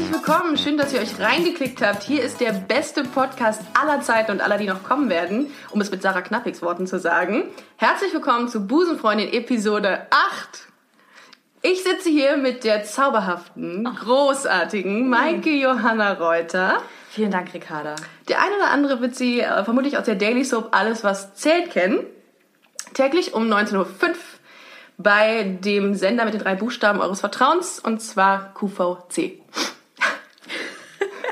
Herzlich willkommen. Schön, dass ihr euch reingeklickt habt. Hier ist der beste Podcast aller Zeiten und aller, die noch kommen werden, um es mit Sarah Knappigs Worten zu sagen. Herzlich willkommen zu Busenfreundin Episode 8. Ich sitze hier mit der zauberhaften, großartigen Maike Johanna Reuter. Vielen Dank, Ricarda. Der eine oder andere wird sie äh, vermutlich aus der Daily Soap Alles, was zählt kennen. Täglich um 19.05 Uhr bei dem Sender mit den drei Buchstaben eures Vertrauens und zwar QVC.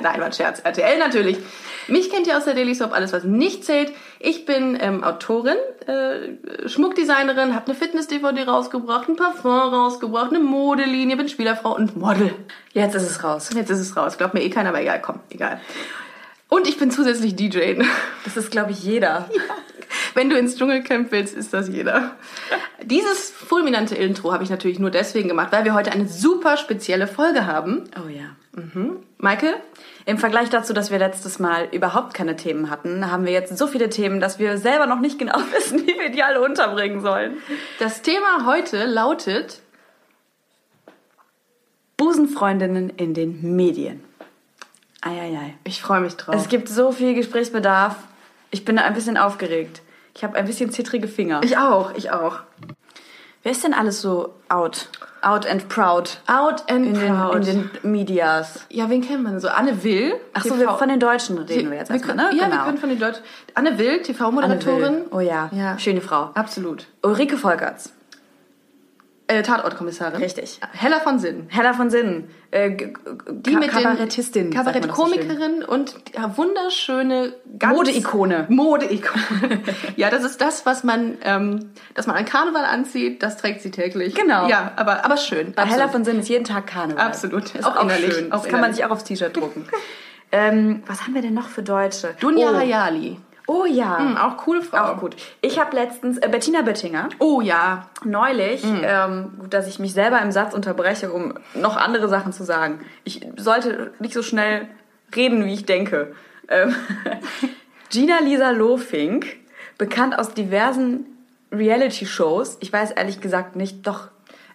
Nein, war ein Scherz. RTL natürlich. Mich kennt ihr aus der Daily Soap, alles was nicht zählt. Ich bin ähm, Autorin, äh, Schmuckdesignerin, habe eine Fitness-DVD rausgebracht, ein Parfum rausgebracht, eine Modelinie, bin Spielerfrau und Model. Jetzt ist es raus. Jetzt ist es raus. Glaubt mir eh keiner, aber egal, komm, egal. Und ich bin zusätzlich DJ. Das ist, glaube ich, jeder. Ja. Wenn du ins Dschungelcamp willst, ist das jeder. Dieses fulminante Intro habe ich natürlich nur deswegen gemacht, weil wir heute eine super spezielle Folge haben. Oh ja. Mhm. Michael? Im Vergleich dazu, dass wir letztes Mal überhaupt keine Themen hatten, haben wir jetzt so viele Themen, dass wir selber noch nicht genau wissen, wie wir die alle unterbringen sollen. Das Thema heute lautet Busenfreundinnen in den Medien. Eieiei. Ich freue mich drauf. Es gibt so viel Gesprächsbedarf. Ich bin ein bisschen aufgeregt. Ich habe ein bisschen zittrige Finger. Ich auch, ich auch. Wer ist denn alles so out? Out and proud. Out and in proud. Den, in den Medias. Ja, ven kennt man so? Anne Will. Ach so, wir, von den Deutschen reden wir jetzt wir erstmal, ne? Ja, genau. wir können von den Deutschen. Anne Will, TV-Moderatorin. Oh ja. Ja. schöne Frau. Absolut. Ulrike Volkerts. Äh, Tatortkommissarin. Richtig. Hella von Sinn. Hella von Sinnen. Äh, Die mit den Kabarettistin. man das so. Kabarettkomikerin und ja, wunderschöne Modeikone. Modeikone. ja, das ist das, was man, ähm, das man an Karneval anzieht. Das trägt sie täglich. Genau. Ja, aber aber schön. Bei Hella Absolut. von Sinnen ist jeden Tag Karneval. Absolut. Ist Auch auch, innerlich. schön. Auch Das kann man innerlich. sich auch aufs T-Shirt drucken. ähm, was haben wir denn noch für Deutsche? Dunja oh. Hayali. Oh ja. Hm, auch coole Frau. Auch gut. Ich habe letztens äh, Bettina Böttinger Oh ja. neulich, ähm, gut, dass ich mich selber im Satz unterbreche, um noch andere Sachen zu sagen. Ich sollte nicht so schnell reden, wie ich denke. Ähm, Gina Lisa Lofink, bekannt aus diversen Reality-Shows. Ich weiß ehrlich gesagt nicht, doch.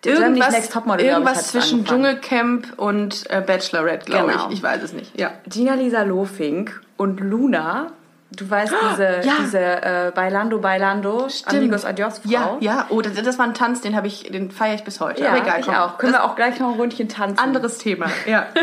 Irgendwas, Next Topmodel, irgendwas zwischen angefangen. Dschungelcamp und äh, Bachelorette, glaube Genau. ich. Ich weiß es nicht. Ja. Gina Lisa Lofink und Luna. Du weißt, diese, Ja. diese äh, Bailando Bailando, Amigos Adios Frau. Ja, ja. Oh, das, das war ein Tanz, den habe ich, den feiere ich bis heute. Ja, Aber egal, ich komm. auch. Können Das wir auch gleich noch ein Rundchen tanzen. anderes Thema. Ja.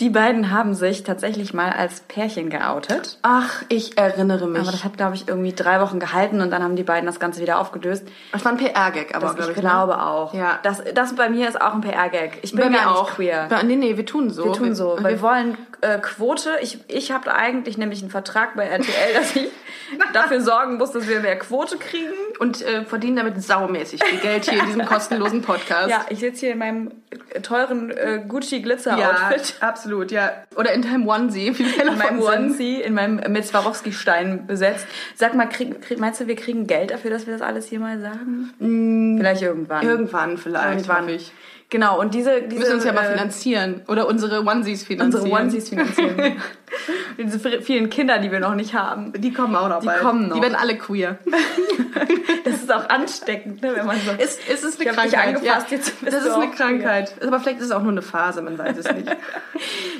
Die beiden haben sich tatsächlich mal als Pärchen geoutet. Ach, ich erinnere mich. Aber das hat, glaube ich, irgendwie drei Wochen gehalten und dann haben die beiden das Ganze wieder aufgelöst. Das war ein PR-Gag, aber glaube ich ich. ne? glaube auch. Ja. Das, das bei mir ist auch ein PR-Gag. Ich bin Bei mir auch. queer. Bei- Nee, nee, wir tun so. Wir tun so. Wir, Wir wollen äh, Quote. Ich, ich habe eigentlich nämlich einen Vertrag bei RTL, dass ich dafür sorgen muss, dass wir mehr Quote kriegen. und äh, verdienen damit saumäßig viel Geld hier in diesem kostenlosen Podcast. Ja, ich sitze hier in meinem teuren äh, Ja, Gucci-Glitzer-Outfit. Absolut, ja. Oder in deinem Onesie, wie in meinem Onesie, in meinem mit Swarovski-Stein besetzt. Sag mal, krieg, krieg, meinst du, wir kriegen Geld dafür, dass wir das alles hier mal sagen? Vielleicht irgendwann. Irgendwann vielleicht, Irgendwann. hoffe ich. Genau, und diese, diese Wir müssen uns ja mal äh, finanzieren. Oder unsere Onesies finanzieren. unsere Onesies finanzieren. diese vielen Kinder, die wir noch nicht haben. Die kommen auch noch Die bald. kommen noch. Die werden alle queer. Das ist auch ansteckend, ne, wenn man so... Es, es ist eine Ich hab dich Krankheit. angefasst, ja. das ist eine auch queer. Krankheit. Aber vielleicht ist es auch nur eine Phase, man weiß es nicht.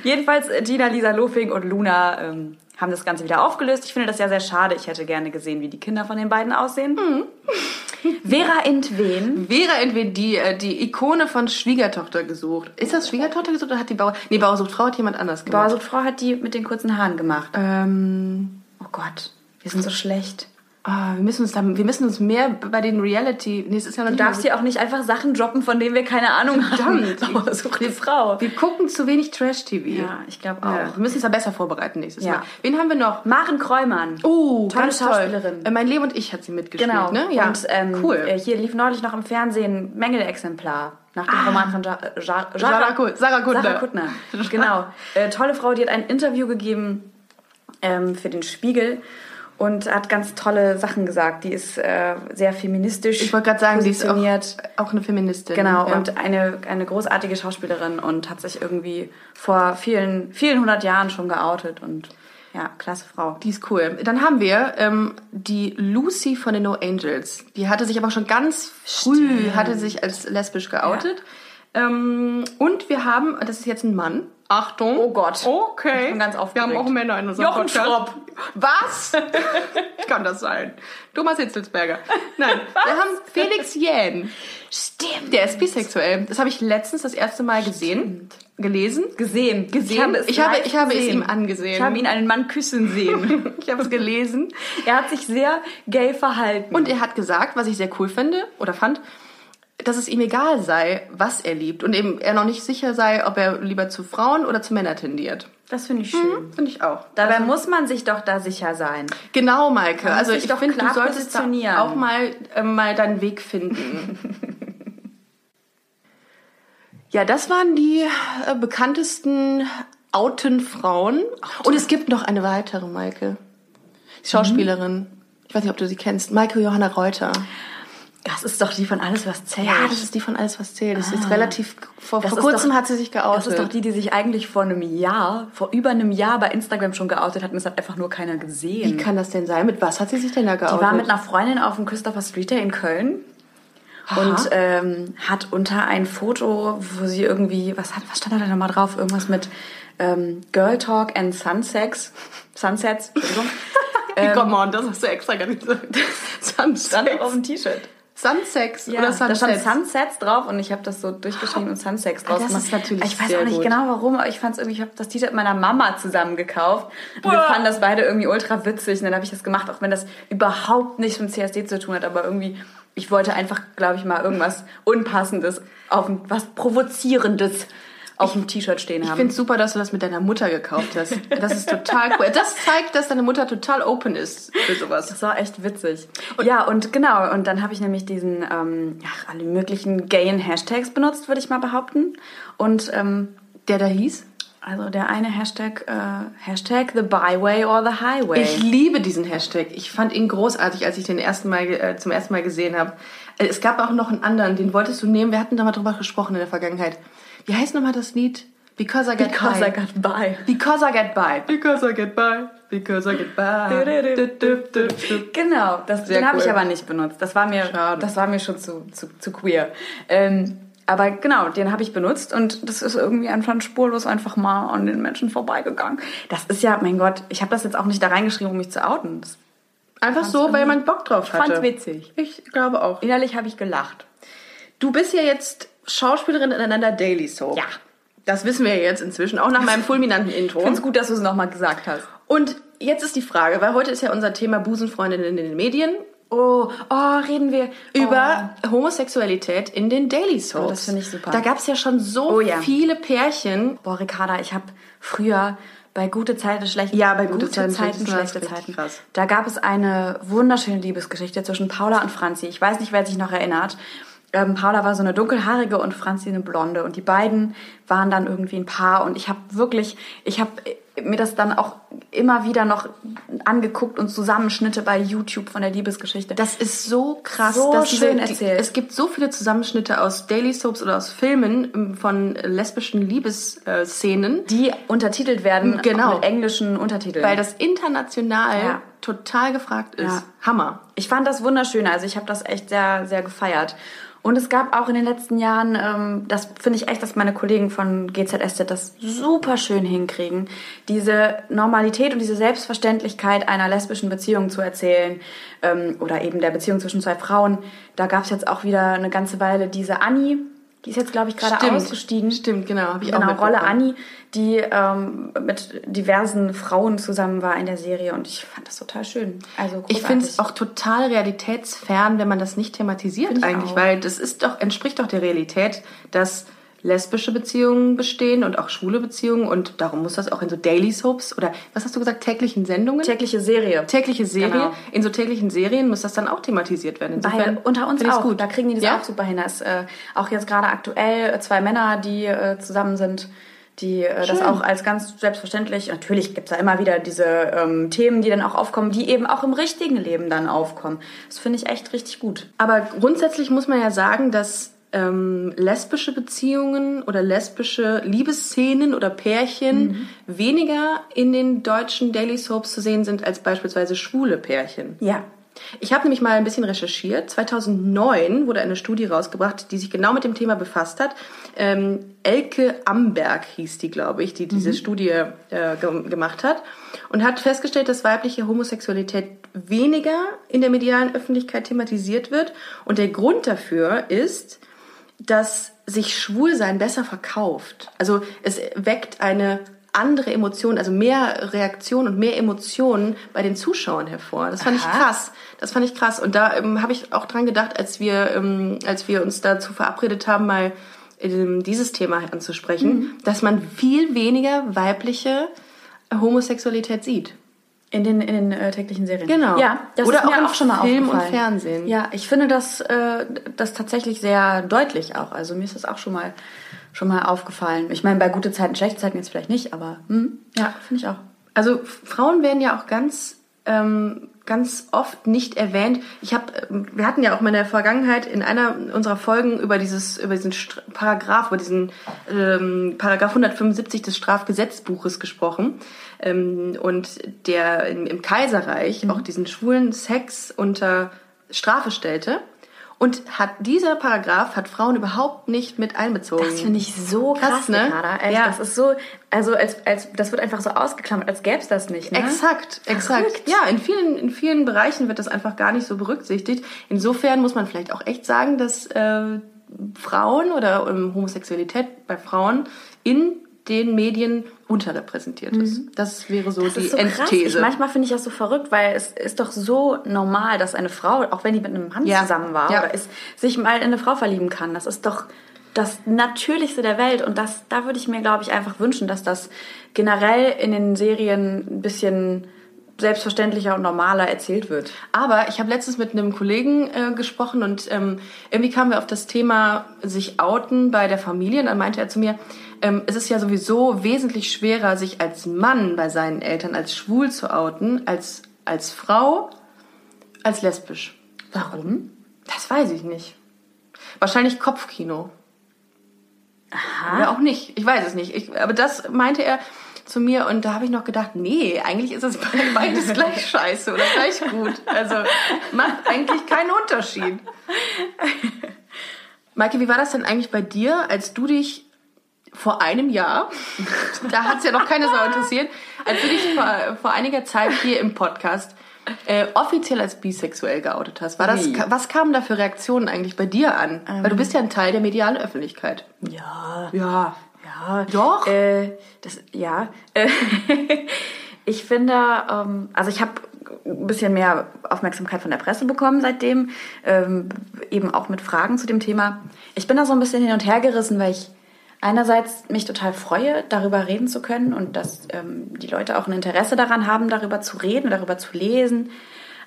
Jedenfalls äh, Gina, Lisa Lofing und Luna ähm, haben das Ganze wieder aufgelöst. Ich finde das ja sehr schade. Ich hätte gerne gesehen, wie die Kinder von den beiden aussehen. Vera Entwen. Vera entweder die, äh, die Ikone von Schwiegertochter gesucht. Ist das Schwiegertochter gesucht oder hat die Bauer... Nee, Bauersucht Frau hat jemand anders gemacht. Bauersuchtfrau hat die mit den kurzen Haaren gemacht. Ähm, Oh Gott, wir sind so schlecht. Ah, wir, müssen uns da, wir müssen uns mehr bei den Reality... Nee, es ist ja noch Du darfst so- hier auch nicht einfach Sachen droppen, von denen wir keine Ahnung haben. Verdammt. Bauersuchte Frau. Wir gucken zu wenig Trash-TV. Ja, ich glaube auch. Ja, wir müssen uns da besser vorbereiten nächstes Ja. Mal. Wen haben wir noch? Maren Kräumann. Oh, Tolle ganz toll. Schauspielerin. Äh, mein Leben und ich hat sie mitgespielt, Genau. ne? Ja, Und ähm, cool. äh, hier lief neulich noch im Fernsehen Mengele-Exemplar. Nach dem Roman von ja äh, ja Sarah Kut- Sarah Kuttner. Sarah Kuttner. Genau. Äh, tolle Frau, die hat ein Interview gegeben ähm, für den Spiegel und hat ganz tolle Sachen gesagt. Die ist äh, sehr feministisch. Ich wollte gerade sagen, sie ist auch, auch eine Feministin. Genau, ja. und eine, eine großartige Schauspielerin und hat sich irgendwie vor vielen, vielen hundert Jahren schon geoutet und ja, klasse Frau. Die ist cool. Dann haben wir ähm, die Lucy von den No Angels. Die hatte sich aber schon ganz früh, hatte sich als lesbisch geoutet. Ähm, und wir haben, das ist jetzt ein Mann. Achtung. Oh Gott. Okay. Ich bin ganz Wir aufgeregt. haben auch Männer in unserem Jochen Podcast. Schropp. Was? Kann das sein? Thomas Hitzelsberger. Nein, wir haben Felix Jähn. Stimmt. Der ist bisexuell. Das habe ich letztens das erste Mal gesehen. Gelesen. Gesehen. Gesehen. Ich habe es, Ich habe- ich habe es ihm angesehen. Ich habe ihn einen Mann küssen sehen. Ich habe es gelesen. er hat sich sehr gay verhalten. Und er hat gesagt, was ich sehr cool finde oder fand, dass es ihm egal sei, was er liebt. Und eben er noch nicht sicher sei, ob er lieber zu Frauen oder zu Männern tendiert. das finde ich schön. Finde ich auch. Dabei muss man sich doch da sicher sein. Genau, Maike. Also ich finde, du solltest da auch mal, äh, mal deinen Weg finden. ja, das waren die äh, bekanntesten outen Frauen. Und es gibt noch eine weitere, Maike. Die Schauspielerin. Ich weiß nicht, ob du sie kennst. Maike Johanna Reuter. Das ist doch die von Alles, was zählt. Ja, das ist die von Alles, was zählt. Das ist relativ, vor, vor kurzem doch- hat sie sich geoutet. Das ist doch die, die sich eigentlich vor einem Jahr, vor über einem Jahr bei Instagram schon geoutet hat und es hat einfach nur keiner gesehen. Wie kann das denn sein? Mit was hat sie sich denn da geoutet? Die war mit einer Freundin auf dem Christopher Street Day in Köln und ähm, hat unter ein Foto, wo sie irgendwie, was, hat, was stand da denn nochmal drauf? Irgendwas mit ähm, Girl Talk and Sunsex. Sunsets, Entschuldigung. Come on, das hast du extra gar nicht gesagt. Stand Sunsex. auf dem T-Shirt. Sunsex Ja, oder da stand Sunsets? Sunsets drauf und ich habe das so durchgeschrieben und Sunsex draus das gemacht. ist natürlich Ich weiß auch nicht gut. genau warum, aber ich fand es irgendwie, ich habe das T-Shirt meiner Mama zusammen gekauft und wir fanden das beide irgendwie ultra witzig und dann habe ich das gemacht, auch wenn das überhaupt nichts mit CSD zu tun hat, aber irgendwie, ich wollte einfach, glaube ich mal, irgendwas Unpassendes, auf was Provozierendes auf dem T-Shirt stehen Ich haben. finde super, dass du das mit deiner Mutter gekauft hast. Das ist total cool. Das zeigt, dass deine Mutter total open ist für sowas. Das war echt witzig. ja, und genau, und dann habe ich nämlich diesen, ähm, ach, alle möglichen gayen Hashtags benutzt, würde ich mal behaupten. Und ähm, Der da hieß? Also der eine Hashtag, äh, Hashtag the byway or the highway. Ich liebe diesen Hashtag. Ich fand ihn großartig, als ich den ersten Mal, äh, zum ersten Mal gesehen habe. Äh, Es gab auch noch einen anderen, den wolltest du nehmen. Wir hatten da mal drüber gesprochen in der Vergangenheit. Wie heißt nochmal das Lied? Because I get Because by. I got by. Because I get by. Because I get by. Because I get by. Genau, das, Sehr den habe ich cool. aber nicht benutzt. Das war mir, Schade. das war mir schon zu, zu, zu queer. Ähm, aber genau, den habe ich benutzt und das ist irgendwie einfach spurlos einfach mal an den Menschen vorbeigegangen. Das ist ja, mein Gott, ich habe das jetzt auch nicht da reingeschrieben, um mich zu outen. Das Einfach so, weil man Bock drauf hatte. fand's witzig. Ich glaube auch. Innerlich habe ich gelacht. Du bist ja jetzt Schauspielerin in einer Daily Soap. Ja. Das wissen wir jetzt inzwischen, auch nach meinem fulminanten Intro. Es gut, dass du es nochmal gesagt hast. Und jetzt ist die Frage, weil heute ist ja unser Thema Busenfreundinnen in den Medien. Oh, oh, reden wir Über Homosexualität in den Daily Soaps. Oh, das finde ich super. Da gab es ja schon so Oh ja. viele Pärchen. Boah, Ricarda, ich habe früher bei gute Zeiten, schlechte Ja, bei gute gute Zeiten, Zeiten, schlechte Zeiten, Zeiten. krass. Da gab es eine wunderschöne Liebesgeschichte zwischen Paula und Franzi. Ich weiß nicht, wer sich noch erinnert. Ähm, Paula war so eine dunkelhaarige und Franzi eine blonde und die beiden waren dann irgendwie ein Paar und ich habe wirklich, ich habe mir das dann auch immer wieder noch angeguckt und Zusammenschnitte bei YouTube von der Liebesgeschichte. Das ist so krass, So dass diese, schön die, erzählt. es gibt so viele Zusammenschnitte aus Daily Soaps oder aus Filmen ähm, von lesbischen Liebesszenen, die untertitelt werden Genau. auch mit englischen Untertiteln. weil das international Ja. total gefragt ist. Ja. Hammer. Ich fand das wunderschön. Also ich habe das echt sehr, sehr gefeiert. Und es gab auch in den letzten Jahren, ähm, das finde ich echt, dass meine Kollegen von GZSZ das super schön hinkriegen, diese Normalität und diese Selbstverständlichkeit einer lesbischen Beziehung zu erzählen ähm, oder eben der Beziehung zwischen zwei Frauen. Da gab es jetzt auch wieder eine ganze Weile diese Annie, die ist jetzt, glaube ich, gerade ausgestiegen. Stimmt, genau. Hab ich auch Genau, Rolle mitbekommen. Annie, die ähm, mit diversen Frauen zusammen war in der Serie und ich fand das total schön. Also Ich finde es auch total realitätsfern, wenn man das nicht thematisiert eigentlich, auch. weil das ist doch, entspricht doch der Realität, dass lesbische Beziehungen bestehen und auch schwule Beziehungen und darum muss das auch in so Daily Soaps oder was hast du gesagt, täglichen Sendungen? tägliche Serie. tägliche Serie. Genau. In so täglichen Serien muss das dann auch thematisiert werden. Insofern unter uns auch, gut. da kriegen die das ja? auch super hin. Da ist, äh, auch jetzt gerade aktuell äh, zwei Männer, die äh, zusammen sind, die äh, das auch als ganz selbstverständlich, natürlich gibt es da immer wieder diese ähm, Themen, die dann auch aufkommen, die eben auch im richtigen Leben dann aufkommen. Das finde ich echt richtig gut. Aber grundsätzlich muss man ja sagen, dass ähm, lesbische Beziehungen oder lesbische Liebesszenen oder Pärchen mhm. weniger in den deutschen Daily Soaps zu sehen sind als beispielsweise schwule Pärchen. Ja. Ich habe nämlich mal ein bisschen recherchiert. 2009 wurde eine Studie rausgebracht, die sich genau mit dem Thema befasst hat. Ähm, Elke Amberg hieß die, glaube ich, die diese mhm. Studie äh, ge gemacht hat und hat festgestellt, dass weibliche Homosexualität weniger in der medialen Öffentlichkeit thematisiert wird. Und der Grund dafür ist, dass sich Schwulsein besser verkauft. Also es weckt eine andere Emotionen, also mehr Reaktion und mehr Emotionen bei den Zuschauern hervor. Das fand Aha. ich krass. Das fand ich krass. Und da ähm, habe ich auch dran gedacht, als wir, ähm, als wir uns dazu verabredet haben, mal ähm, dieses Thema anzusprechen, mhm. dass man viel weniger weibliche Homosexualität sieht. In den, in den äh, täglichen Serien. Genau. Ja, das Oder ist mir auch, auch schon mal Film und Fernsehen. Ja, ich finde das, äh, das tatsächlich sehr deutlich auch. Also mir ist das auch schon mal schon mal aufgefallen. Ich meine, bei gute Zeiten, schlechte Zeiten jetzt vielleicht nicht, aber hm, ja, finde ich auch. Also Frauen werden ja auch ganz ähm, ganz oft nicht erwähnt. Ich habe, wir hatten ja auch mal in der Vergangenheit in einer unserer Folgen über dieses, über diesen St Paragraph, über diesen ähm, Paragraph 175 des Strafgesetzbuches gesprochen ähm, und der im, im Kaiserreich mhm. auch diesen schwulen Sex unter Strafe stellte. Und hat dieser Paragraph hat Frauen überhaupt nicht mit einbezogen. Das finde ich so krass, krass ne? Ricarda. ja. Das ist so, also als, als das wird einfach so ausgeklammert, als gäbe es das nicht. Ne? Exakt, exakt. Verrückt. Ja, in vielen, in vielen Bereichen wird das einfach gar nicht so berücksichtigt. Insofern muss man vielleicht auch echt sagen, dass äh, Frauen oder ähm, Homosexualität bei Frauen in den Medien unterrepräsentiert ist. Mhm. Das wäre so das die so Endthese. manchmal finde ich das so verrückt, weil es ist doch so normal, dass eine Frau, auch wenn die mit einem Mann ja. zusammen war ja. oder ist, sich mal in eine Frau verlieben kann. Das ist doch das Natürlichste der Welt und das, da würde ich mir, glaube ich, einfach wünschen, dass das generell in den Serien ein bisschen selbstverständlicher und normaler erzählt wird. Aber ich habe letztens mit einem Kollegen äh, gesprochen und ähm, irgendwie kamen wir auf das Thema sich outen bei der Familie und dann meinte er zu mir, ähm, es ist ja sowieso wesentlich schwerer, sich als Mann bei seinen Eltern als schwul zu outen, als als Frau, als lesbisch. Warum? Das weiß ich nicht. Wahrscheinlich Kopfkino. Aha. Oder auch nicht. Ich weiß es nicht. Ich, aber das meinte er zu mir und da habe ich noch gedacht, nee, eigentlich ist es beides gleich scheiße oder gleich gut. Also macht eigentlich keinen Unterschied. Maike, wie war das denn eigentlich bei dir, als du dich vor einem Jahr, da hat es ja noch keine Sau interessiert, als du dich vor, vor einiger Zeit hier im Podcast äh, offiziell als bisexuell geoutet hast. War das, was kamen da für Reaktionen eigentlich bei dir an? Ähm, Weil du bist ja ein Teil der medialen Öffentlichkeit. Ja. Ja. Ja. Doch. Äh, das, ja. ich finde, ähm, also ich habe ein bisschen mehr Aufmerksamkeit von der Presse bekommen seitdem, ähm, eben auch mit Fragen zu dem Thema. Ich bin da so ein bisschen hin und her gerissen, weil ich einerseits mich total freue, darüber reden zu können und dass ähm, die Leute auch ein Interesse daran haben, darüber zu reden, darüber zu lesen.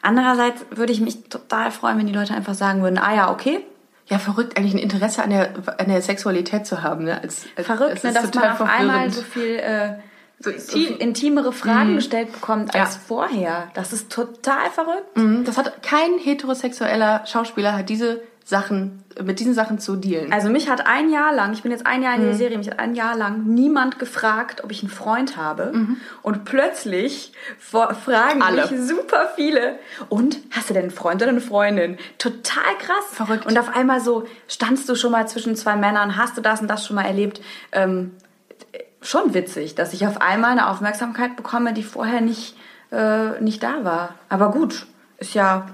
Andererseits würde ich mich total freuen, wenn die Leute einfach sagen würden, ah ja, okay. Ja, verrückt, eigentlich ein Interesse an der, an der Sexualität zu haben. Ne? Als, als verrückt, ne, dass man auf einmal so viel... Äh, so intim, intimere Fragen mhm. gestellt bekommt als ja. vorher. Das ist total verrückt. Mhm. Das hat kein heterosexueller Schauspieler hat diese Sachen, mit diesen Sachen zu dealen. Also mich hat ein Jahr lang, ich bin jetzt ein Jahr in der mhm. Serie, mich hat ein Jahr lang niemand gefragt, ob ich einen Freund habe. Mhm. Und plötzlich fragen Alle. mich super viele. Und hast du denn einen Freund oder eine Freundin? Total krass. Verrückt. Und auf einmal so, standst du schon mal zwischen zwei Männern, hast du das und das schon mal erlebt? Ähm, schon witzig, dass ich auf einmal eine Aufmerksamkeit bekomme, die vorher nicht, äh, nicht da war. Aber gut, ist ja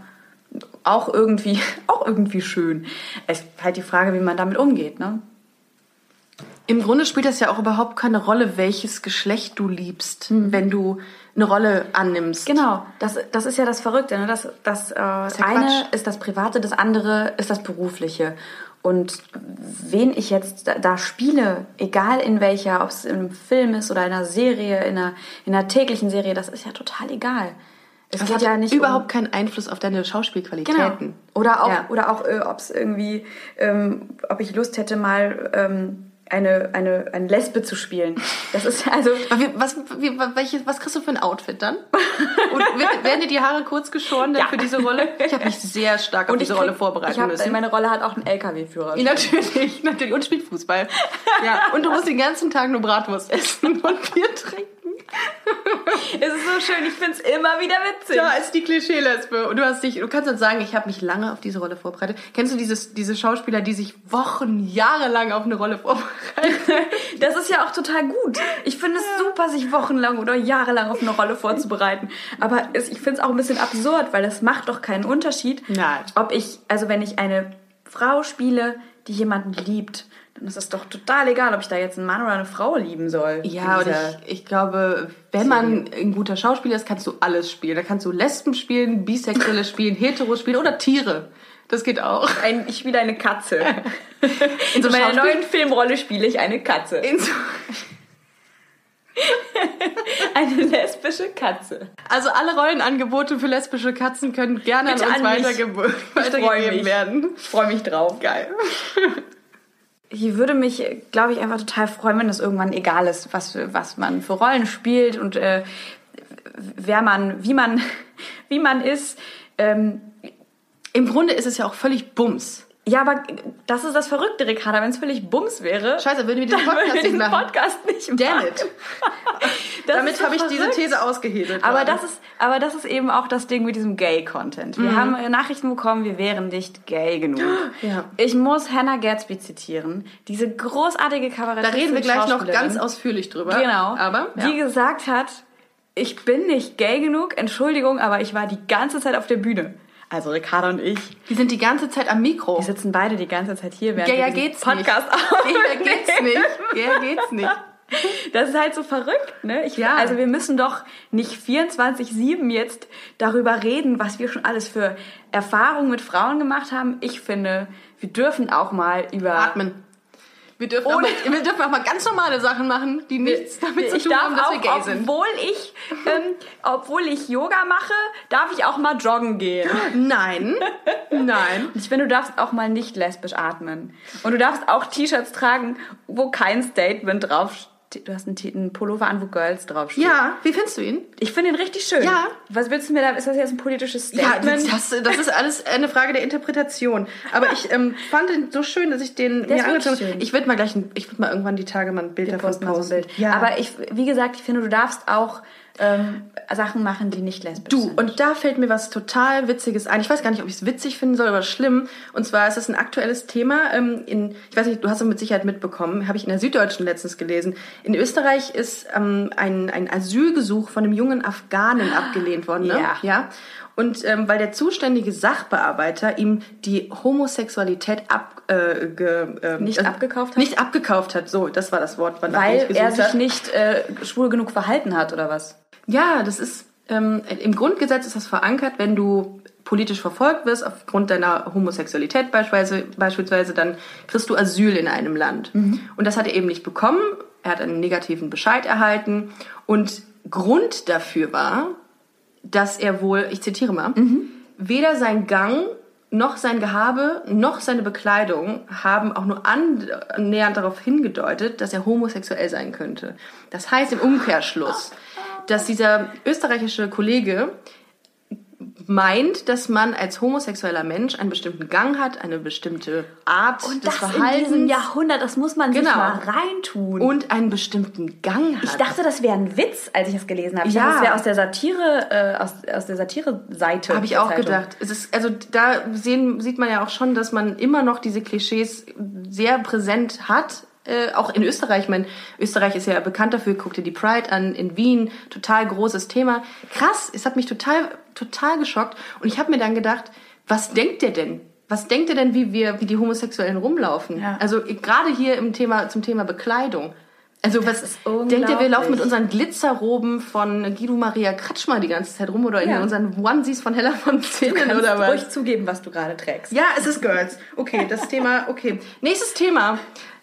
auch irgendwie, auch irgendwie schön. Es ist halt die Frage, wie man damit umgeht, ne? Im Grunde spielt das ja auch überhaupt keine Rolle, welches Geschlecht du liebst, mhm. wenn du eine Rolle annimmst. Genau, das, das ist ja das Verrückte. Ne? Das, das, äh, das ist ja eine Quatsch. ist das Private, das andere ist das Berufliche. Und wen ich jetzt da, da spiele, egal in welcher, ob es in einem Film ist oder in einer Serie, in einer, in einer täglichen Serie, das ist ja total egal. Es das geht ja nicht überhaupt um, keinen Einfluss auf deine Schauspielqualitäten. Genau. Oder auch, ja. oder auch, äh, ob es irgendwie, ähm, ob ich Lust hätte, mal ähm, eine, eine, eine Lesbe zu spielen. Das ist also. Was, wie, welches, was kriegst du für ein Outfit dann? Und wer- werden dir die Haare kurz geschoren Ja. für diese Rolle? Ich habe mich sehr stark auf diese ich Rolle krieg- vorbereiten hab, müssen. Meine Rolle hat auch einen LKW-Führer. Natürlich, natürlich. Und spielt Fußball. Ja. Und du musst den ganzen Tag nur Bratwurst essen und Bier trinken. Es ist so schön, ich find's immer wieder witzig. Ja, ist die Klischee-Lesbe. Und du hast dich, du kannst uns sagen, ich habe mich lange auf diese Rolle vorbereitet. Kennst du dieses, diese Schauspieler, die sich Wochen, Jahre lang auf eine Rolle vorbereiten? Das ist ja auch total gut. Ich finde es super, sich wochenlang oder jahrelang auf eine Rolle vorzubereiten. Aber es, ich finde es auch ein bisschen absurd, weil es macht doch keinen Unterschied, Nein. ob ich, also wenn ich eine Frau spiele, die jemanden liebt, dann ist es doch total egal, ob ich da jetzt einen Mann oder eine Frau lieben soll. Ja, und ich, ich glaube, wenn man ein guter Schauspieler ist, kannst du alles spielen. Da kannst du Lesben spielen, Bisexuelle spielen, Hetero spielen oder Tiere. Das geht auch. ein, ich spiele eine Katze. In so In meiner neuen Filmrolle spiele ich eine Katze. In so, Eine lesbische Katze. also alle Rollenangebote für lesbische Katzen können gerne Bitte an uns an weiterge Ich weitergegeben mich. werden. Ich freue mich drauf. Geil. Ich würde mich, glaube ich, einfach total freuen, wenn es irgendwann egal ist, was, was man für Rollen spielt und äh, wer man, wie man, wie man ist. Ähm, Im Grunde ist es ja auch völlig Bums. Ja, aber das ist das Verrückte, Ricarda. Wenn es völlig Bums wäre, Scheiße, würden wir diesen dann würden Podcast wir nicht diesen machen. Podcast nicht Damn machen. it. Das Damit so habe ich diese. These ausgehebelt. Aber das, ist, aber das ist eben auch das Ding mit diesem Gay-Content. Wir haben äh, Nachrichten bekommen, wir wären nicht gay genug. Ja. Ich muss Hannah Gadsby zitieren. Diese großartige Da Kabarettistin. reden wir gleich noch ganz ausführlich drüber. Genau. Aber ja. Die gesagt hat, ich bin nicht gay genug, Entschuldigung, aber ich war die ganze Zeit auf der Bühne. Also Ricarda und ich, die sind die ganze Zeit am Mikro. wir sitzen beide die ganze Zeit hier, während Ja, ja, wir geht's Podcast nicht. Ja, aufnehmen. geht's nicht. Ja, geht's nicht. Das ist halt so verrückt, ne? Ich, Ja. Also wir müssen doch nicht 24-7 jetzt darüber reden, was wir schon alles für Erfahrungen mit Frauen gemacht haben. Ich finde, wir dürfen auch mal über... Atmen. Wir dürfen, auch Ohne- mal, wir dürfen auch mal ganz normale Sachen machen, die nichts damit zu tun haben, dass auch, wir gay sind. obwohl ich, ähm, obwohl ich Yoga mache, darf ich auch mal joggen gehen. Nein. Nein. Ich finde, du darfst auch mal nicht lesbisch atmen. Und du darfst auch T-Shirts tragen, wo kein Statement draufsteht. Du hast einen, einen Pullover an, wo Girls draufstehen. Ja, wie findest du ihn? Ich finde ihn richtig schön. Ja. Was willst du mir da? Ist das jetzt ein politisches Ja, Statement? das, das ist alles eine Frage der Interpretation. Aber ich ähm, fand ihn so schön, dass ich den Der mir angezogen schön. Ich würde mal gleich, ein, ich würde mal irgendwann die Tage mal ein Bild Wir davon posten so. Bild. Ja, Aber ich, wie gesagt, ich finde, du darfst auch ähm, Sachen machen, die nicht lesbisch Du, sind. und da fällt mir was total Witziges ein. Ich weiß gar nicht, ob ich es witzig finden soll oder schlimm. Und zwar ist es ein aktuelles Thema. Ähm, in, ich weiß nicht, du hast es mit Sicherheit mitbekommen, habe ich in der Süddeutschen letztens gelesen. In Österreich ist ähm, ein, ein Asylgesuch von einem jungen Afghanen abgelehnt worden. Ne? Ja. ja. Und ähm, weil der zuständige Sachbearbeiter ihm die Homosexualität ab, äh, ge, ähm, Nicht abgekauft hat? Nicht abgekauft hat. So, das war das Wort, Weil er sich habe. nicht äh, schwul genug verhalten hat, oder was? Ja, das ist ähm, im Grundgesetz ist das verankert, wenn du politisch verfolgt wirst aufgrund deiner Homosexualität beispielsweise, beispielsweise dann kriegst du Asyl in einem Land. Und das hat er eben nicht bekommen. Er hat einen negativen Bescheid erhalten und Grund dafür war, dass er wohl, ich zitiere mal, weder sein Gang noch sein Gehabe noch seine Bekleidung haben auch nur annähernd darauf hingedeutet, dass er homosexuell sein könnte. Das heißt im Umkehrschluss, dass dieser österreichische Kollege meint, dass man als homosexueller Mensch einen bestimmten Gang hat, eine bestimmte Art des in diesem Verhaltens Jahrhundert, das muss man sich Genau. mal reintun. und einen bestimmten Gang hat. ich dachte, das wäre ein Witz, als ich es gelesen habe. Ich Ja. dachte, das wäre aus der Satire, äh, aus, aus der Satire-Seite. Habe ich auch Zeitung. gedacht. Es ist, also da sehen, sieht man ja auch schon, dass man immer noch diese Klischees sehr präsent hat. Äh, auch in Österreich. Ich meine, Österreich ist ja bekannt dafür, guck dir die Pride an, in Wien, total großes Thema. Krass, es hat mich total, total geschockt. Und ich habe mir dann gedacht, was denkt der denn? Was denkt ihr denn, wie wir, wie die Homosexuellen rumlaufen? Ja. Also äh, gerade hier im Thema, zum Thema Bekleidung. Also was ist denkt ihr, wir laufen mit unseren Glitzerroben von Guido Maria Kretschmer die ganze Zeit rum oder in Ja. unseren Onesies von Hella von Zinnen oder was? ruhig zugeben, was du gerade trägst. Ja, es ist Girls. Okay, das Thema, okay. Nächstes Thema.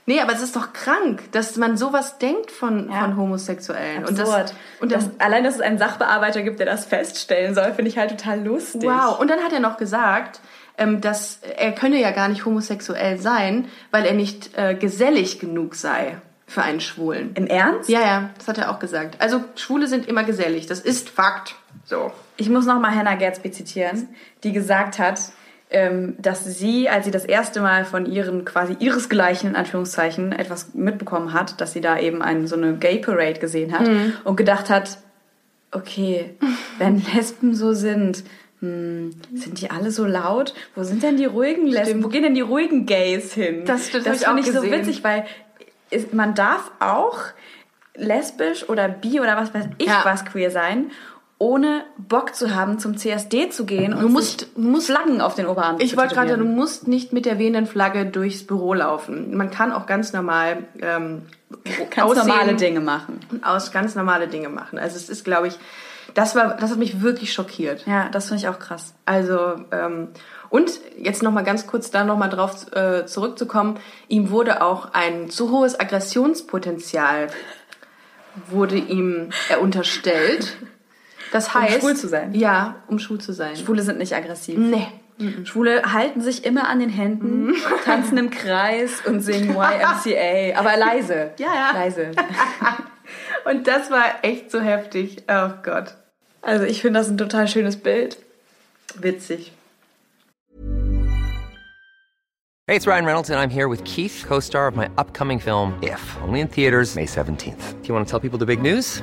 Nee, aber es ist doch krank, dass man sowas denkt von, Ja. von Homosexuellen. Absurd. Und das, und das, das, allein, dass es einen Sachbearbeiter gibt, der das feststellen soll, finde ich halt total lustig. wow. Und dann hat er noch gesagt, ähm, dass er könne ja gar nicht homosexuell sein, weil er nicht äh, gesellig genug sei für einen Schwulen. Im Ernst? Ja, ja, das hat er auch gesagt. Also Schwule sind immer gesellig, das ist Fakt. So. Ich muss noch mal Hannah Gadsby zitieren, die gesagt hat, ähm, dass sie, als sie das erste Mal von ihren quasi ihresgleichen in Anführungszeichen etwas mitbekommen hat, dass sie da eben ein, so eine Gay Parade gesehen hat und gedacht hat, okay, wenn Lesben so sind, hm, sind die alle so laut? Wo sind denn die ruhigen Lesben? Wo gehen denn die ruhigen Gays hin? Das das ich auch finde ich so gesehen. witzig, weil ist, man darf auch lesbisch oder bi oder was weiß ich Ja. was queer sein, ohne Bock zu haben, zum CSD zu gehen und Du musst- du musst- Flaggen auf den Oberarm Ich wollte gerade, du musst nicht mit der wehenden Flagge durchs Büro laufen. Man kann auch ganz normal ähm, Ganz aussehen normale Dinge machen. und aus ganz normale Dinge machen. Also es ist, glaube ich, das war, das hat mich wirklich schockiert. Ja, das finde ich auch krass. Also ähm, und jetzt noch mal ganz kurz da noch mal drauf äh, zurückzukommen. Ihm wurde auch ein zu hohes Aggressionspotenzial wurde ihm äh, unterstellt. Das Um heißt, schwul zu sein? Ja, um schwul zu sein. Schwule sind nicht aggressiv. Nee. Schwule halten sich immer an den Händen, tanzen im Kreis und singen YMCA, aber leise. Ja, ja. Leise. Und das war echt so heftig. Oh Gott. Also ich finde das ein total schönes Bild. Witzig. Hey, it's Ryan Reynolds, and I'm here with Keith, co star of my upcoming film, If, only in theaters, May 17th. Do you want to tell people the big news?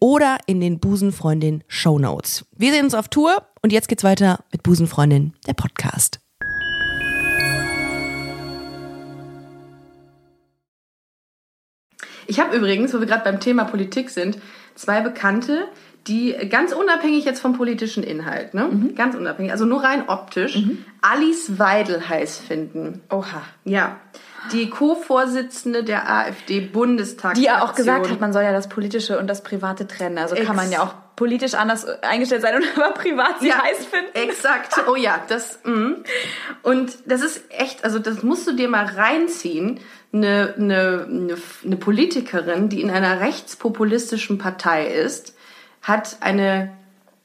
oder in den Busenfreundin Show Notes. Wir sehen uns auf Tour und jetzt geht's weiter mit Busenfreundin, der Podcast. Ich habe übrigens, wo wir gerade beim Thema Politik sind, zwei Bekannte, die ganz unabhängig jetzt vom politischen Inhalt, ne? Ganz unabhängig, also nur rein optisch, Alice Weidel heiß finden. Oha. Ja. Die Co-Vorsitzende der AfD-Bundestagsfraktion. Die ja auch gesagt hat, man soll ja das Politische und das Private trennen. Also kann man Ex- ja auch politisch anders eingestellt sein und aber privat sie heiß finden. Exakt. Oh ja, das. Mm. Und das ist echt, also das musst du dir mal reinziehen. Eine, eine, eine, Politikerin, die in einer rechtspopulistischen Partei ist, hat eine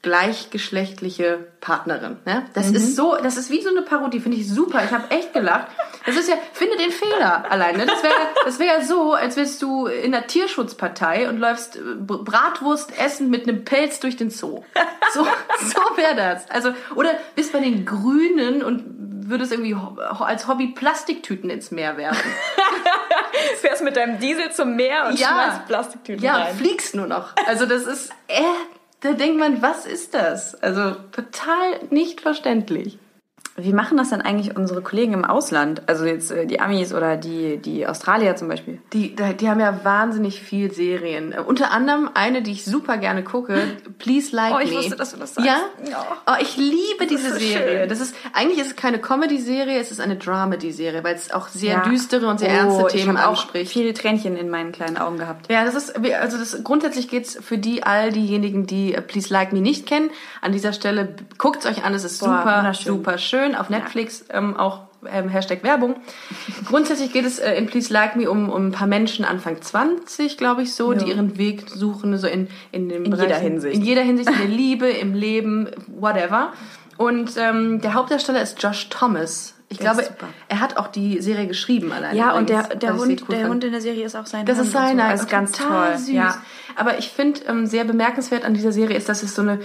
gleichgeschlechtliche Partnerin. Ne? Das ist so, das ist wie so eine Parodie, finde ich super. Ich habe echt gelacht. Das ist ja, finde den Fehler alleine. Das wäre das wär ja so, als wärst du in der Tierschutzpartei und läufst äh, Bratwurst essen mit einem Pelz durch den Zoo. So, so wäre das. Also, oder bist bei den Grünen und würdest irgendwie als Hobby Plastiktüten ins Meer werfen. Fährst mit deinem Diesel zum Meer und Ja. schmeißt Plastiktüten Ja, rein. und fliegst nur noch. Also das ist, äh, da denkt man, was ist das? Also total nicht verständlich. Wie machen das denn eigentlich unsere Kollegen im Ausland? Also jetzt äh, die Amis oder die, die Australier zum Beispiel? Die, die haben ja wahnsinnig viel Serien. Äh, unter anderem eine, die ich super gerne gucke, Please Like Oh, ich Me. wusste, dass du das sagst. Ja? Ja. Oh, ich liebe diese so Serie. schön. Das ist, eigentlich ist es keine Comedy-Serie, es ist eine Dramedy-Serie, weil es auch sehr Ja. düstere und sehr Oh, ernste ich Themen hab auch anspricht. viele Tränchen in meinen kleinen Augen gehabt. Ja, das ist, also das, grundsätzlich geht's für die, all diejenigen, die äh, Please Like Me nicht kennen. An dieser Stelle guckt's euch an, es ist Boah, super, super schön. Auf Netflix ähm, auch ähm, Hashtag Werbung. grundsätzlich geht es äh, in Please Like Me um, um ein paar Menschen Anfang 20, glaube ich so, die ihren Weg suchen, so in, in In jeder Bereichen- Hinsicht. In jeder Hinsicht, in der Liebe, im Leben, whatever. Und ähm, der Hauptdarsteller ist Josh Thomas. Ich Der glaube, er hat auch die Serie geschrieben allein. Ja, und der, der, Hund, cool der fand. Hund in der Serie ist auch sein Das Hund ist und so. seiner. Das ist ganz toll. süß. Ja. Aber ich finde ähm, sehr bemerkenswert an dieser Serie ist, dass es so eine,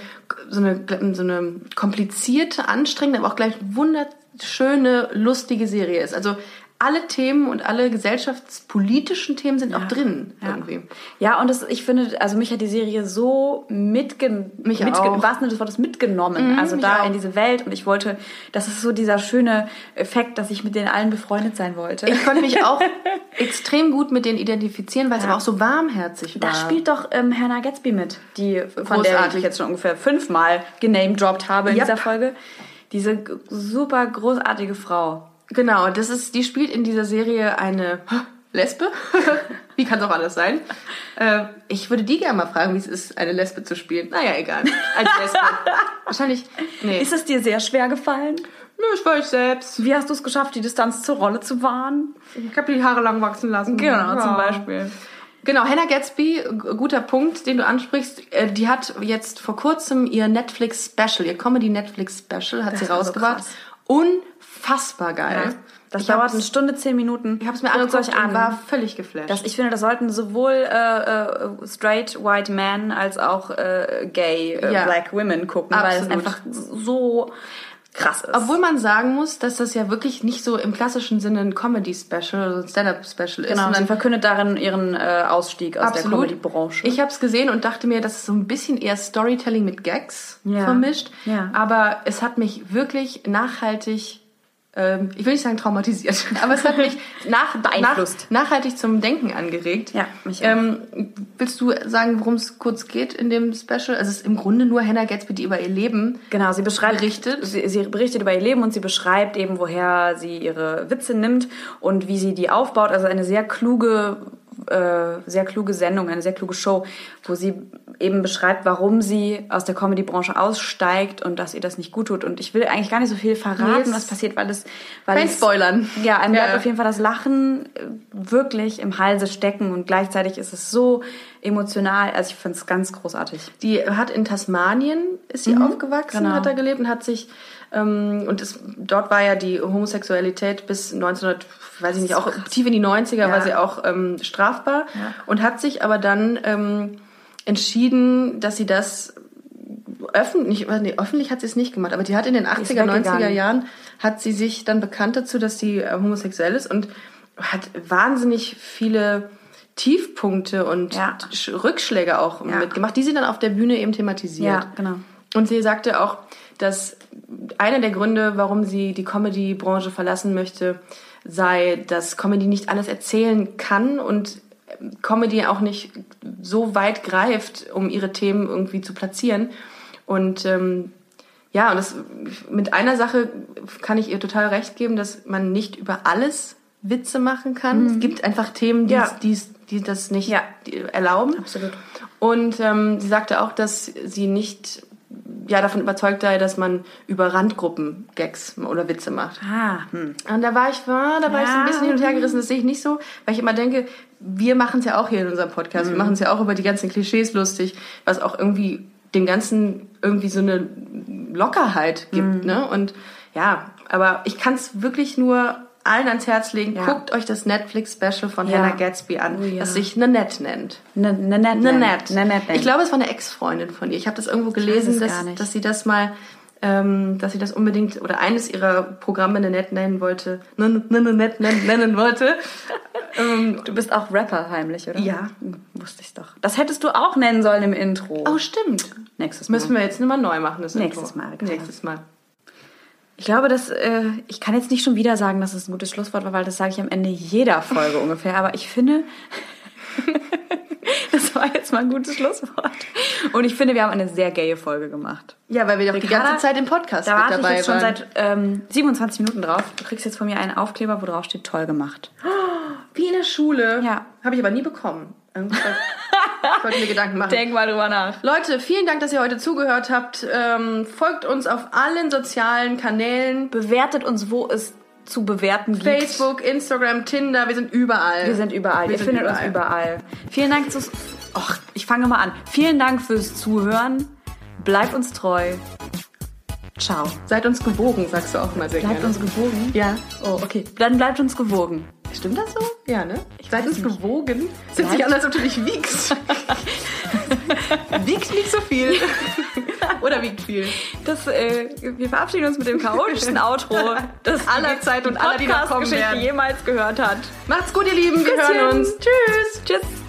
so eine, so eine komplizierte, anstrengende, aber auch gleich wunderschöne, lustige Serie ist. Also alle Themen und alle gesellschaftspolitischen Themen sind auch drin irgendwie. Ja, und das, ich finde, also mich hat die Serie so mitgen Mich mitge auch. im wahrsten Sinne des Wortes mitgenommen. also mich da auch. in diese Welt. Und ich wollte, das ist so dieser schöne Effekt, dass ich mit denen allen befreundet sein wollte. Ich konnte mich auch extrem gut mit denen identifizieren, weil es Ja. aber auch so warmherzig war. da spielt doch ähm, Hannah Gatsby mit, die von der Großartig. ich jetzt schon ungefähr fünfmal genamedroppt habe in Yep. dieser Folge. Diese super großartige Frau. Genau, das ist, die spielt in dieser Serie eine Lesbe. wie kann es auch alles sein? Äh, ich würde die gerne mal fragen, wie es ist, eine Lesbe zu spielen. Naja, egal. Als Lesbe. Wahrscheinlich. Nee. Ist es dir sehr schwer gefallen? Nö, ich war ich selbst. Wie hast du es geschafft, die Distanz zur Rolle zu wahren? Ich habe die Haare lang wachsen lassen. Genau, zum Ja. Beispiel. Genau, Hannah Gatsby, guter Punkt, den du ansprichst. Äh, Die hat jetzt vor kurzem ihr Netflix-Special, ihr Comedy-Netflix-Special hat Das sie so rausgebracht. krass. Unfassbar geil. Das ich dauert eine Stunde, zehn Minuten. Ich habe es mir Guckt angeguckt euch an. und war völlig geflasht. Das, ich finde, das sollten sowohl äh, äh, straight white men als auch äh, gay äh, Ja. black women gucken, weil es Absolut. einfach so krass ist. Obwohl man sagen muss, dass das ja wirklich nicht so im klassischen Sinne ein Comedy-Special oder ein Stand-Up-Special ist, genau, sie sondern verkündet darin ihren äh, Ausstieg aus der absolut. Comedy-Branche. Ich habe es gesehen und dachte mir, das ist so ein bisschen eher Storytelling mit Gags Ja. vermischt. Ja. Aber es hat mich wirklich nachhaltig, ähm, ich will nicht sagen traumatisiert, aber es hat mich nach, Beeinflusst. Nach, nachhaltig zum Denken angeregt. Ja, mich auch. ähm, Willst du sagen, worum es kurz geht in dem Special? Also es ist im Grunde nur Hannah Gatsby, die über ihr Leben Genau, sie beschreibt, Berichtet? Sie, sie berichtet über ihr Leben und sie beschreibt eben, woher sie ihre Witze nimmt und wie sie die aufbaut. Also eine sehr kluge, äh, sehr kluge Sendung, eine sehr kluge Show, wo sie eben beschreibt, warum sie aus der Comedy-Branche aussteigt und dass ihr das nicht gut tut. Und ich will eigentlich gar nicht so viel verraten, Nee, es- was passiert, weil es, weil Kein es, Spoilern. Ja, einem Ja. bleibt auf jeden Fall das Lachen äh, wirklich im Halse stecken und gleichzeitig ist es so emotional. Also ich finde es ganz großartig. Die hat in Tasmanien ist sie aufgewachsen, genau. hat da gelebt und hat sich und es, dort war ja die Homosexualität bis 1900, weiß ich nicht, auch tief in die 90er war sie auch ähm, strafbar und hat sich aber dann ähm, entschieden, dass sie das öffentlich, nee, öffentlich hat sie es nicht gemacht, aber die hat in den 80er, 90er weggegangen. Jahren hat sie sich dann bekannt dazu, dass sie äh, homosexuell ist und hat wahnsinnig viele Tiefpunkte und Ja. Sch- Rückschläge auch Ja. mitgemacht, die sie dann auf der Bühne eben thematisiert. Ja, genau. Und sie sagte auch, dass einer der Gründe, warum sie die Comedy-Branche verlassen möchte, sei, dass Comedy nicht alles erzählen kann und Comedy auch nicht so weit greift, um ihre Themen irgendwie zu platzieren. Und ähm, ja, und das, mit einer Sache kann ich ihr total recht geben, dass man nicht über alles Witze machen kann. Es gibt einfach Themen, die, Mhm. Ja. die, die das nicht Ja. erlauben. Absolut. Und ähm, sie sagte auch, dass sie nicht ja, davon überzeugt sei, dass man über Randgruppen Gags oder Witze macht. Ah, hm. Und da war ich, war, da war ich so ein Ja. bisschen hin und her gerissen, das sehe ich nicht so, weil ich immer denke, wir machen es ja auch hier in unserem Podcast, Mhm. wir machen es ja auch über die ganzen Klischees lustig, was auch irgendwie dem Ganzen irgendwie so eine Lockerheit Mhm. gibt, ne? Und ja, aber ich kann es wirklich nur allen ans Herz legen, Ja. guckt euch das Netflix-Special von Ja. Hannah Gatsby an, Oh ja. das sich Nanette nennt. Ne, ne, net, Nanette. Ne, net, Ich glaube, es war eine Ex-Freundin von ihr. Ich habe das irgendwo gelesen, es dass, dass sie das mal, ähm, dass sie das unbedingt oder eines ihrer Programme Nanette nennen wollte, Nan- Nan- Nanette nennen, wollte. ähm, Du bist auch Rapper heimlich, oder? Ja. Wusste ich doch. Das hättest du auch nennen sollen im Intro. oh, stimmt. Nächstes Mal. Müssen wir jetzt nochmal neu machen. Das Nächstes Intro. Mal, genau. Nächstes Mal. Ich glaube, dass äh, ich kann jetzt nicht schon wieder sagen, dass es ein gutes Schlusswort war, weil das sage ich am Ende jeder Folge ungefähr. Aber ich finde, das war jetzt mal ein gutes Schlusswort. Und ich finde, wir haben eine sehr gaye Folge gemacht. Ja, weil wir doch die Ricarda, ganze Zeit im Podcast Da warte ich dabei jetzt schon seit ähm, 27 Minuten drauf. Du kriegst jetzt von mir einen Aufkleber, wo drauf steht, toll gemacht. Wie in der Schule. Ja. Habe ich aber nie bekommen. Ich wollte mir Gedanken machen. Denk mal drüber nach. Leute, vielen Dank, dass ihr heute zugehört habt. Ähm, folgt uns auf allen sozialen Kanälen. Bewertet uns, wo es zu bewerten gibt. Facebook, Instagram, Tinder, wir sind überall. Wir sind überall. Wir Ihr findet uns überall. Vielen Dank fürs. Och, ich fange mal an. Vielen Dank fürs Zuhören. Bleibt uns treu. Ciao. Seid uns gewogen, sagst du auch mal sehr Bleibt gerne. uns gewogen? ja. Oh, okay. Dann bleibt uns gewogen. Stimmt das so? Ja, ne? Seid weiß uns gewogen. Es hört sich an, als ob du dich wiegst. wiegt nicht so viel. Oder wiegt viel. Das, äh, wir verabschieden uns mit dem chaotischsten Outro, das Aller Zeit und aller, Podcast-Geschichte jemals gehört hat. Macht's gut, ihr Lieben. Wir Küsschen. hören uns. Tschüss. Tschüss.